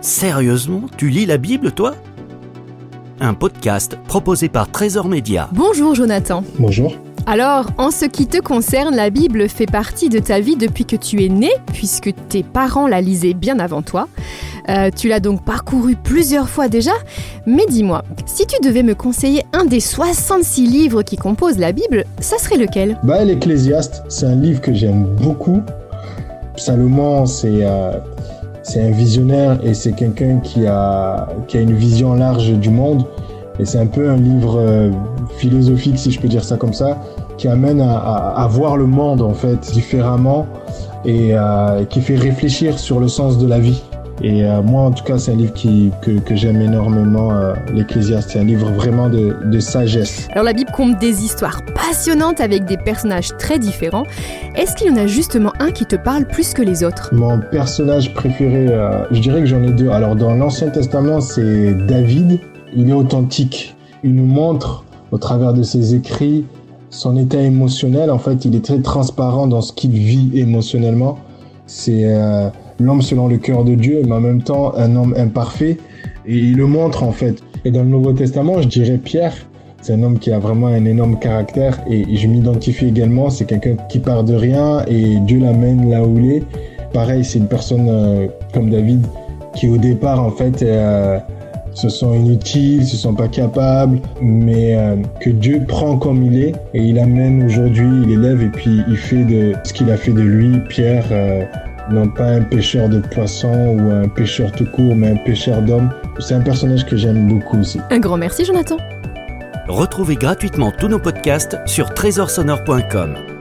Sérieusement, tu lis la Bible, toi? Un podcast proposé par Trésor Média. Bonjour Jonathan. Bonjour. Alors, en ce qui te concerne, la Bible fait partie de ta vie depuis que tu es né, puisque tes parents la lisaient bien avant toi. Euh, tu l'as donc parcouru plusieurs fois déjà. Mais dis-moi, si tu devais me conseiller un des 66 livres qui composent la Bible, ça serait lequel? Bah, l'Ecclésiaste, c'est un livre que j'aime beaucoup. Salomon, c'est euh, c'est un visionnaire et c'est quelqu'un qui a, qui a une vision large du monde. Et c'est un peu un livre euh, philosophique, si je peux dire ça comme ça, qui amène à, voir le monde en fait différemment et euh, qui fait réfléchir sur le sens de la vie. Et euh, moi, en tout cas, c'est un livre qui, que, que j'aime énormément, euh, l'Ecclésiaste. C'est un livre vraiment de, de sagesse. Alors la Bible compte des histoires passionnantes avec des personnages très différents. Est-ce qu'il y en a justement un qui te parle plus que les autres? Mon personnage préféré, euh, je dirais que j'en ai deux. Alors dans l'Ancien Testament, c'est David. Il est authentique. Il nous montre, au travers de ses écrits, son état émotionnel. En fait, il est très transparent dans ce qu'il vit émotionnellement. C'est euh, l'homme selon le cœur de Dieu, mais en même temps un homme imparfait. Et il le montre en fait. Et dans le Nouveau Testament, je dirais Pierre. C'est un homme qui a vraiment un énorme caractère et je m'identifie également. C'est quelqu'un qui part de rien et Dieu l'amène là où il est. Pareil, c'est une personne euh, comme David qui au départ en fait euh, se sont inutiles, se sont pas capables, mais euh, que Dieu prend comme il est et il amène aujourd'hui, il élève et puis il fait de ce qu'il a fait de lui, Pierre, non pas un pêcheur de poissons ou un pêcheur tout court, mais un pêcheur d'hommes. C'est un personnage que j'aime beaucoup aussi. Un grand merci Jonathan. Retrouvez gratuitement tous nos podcasts sur trésorsonore.com.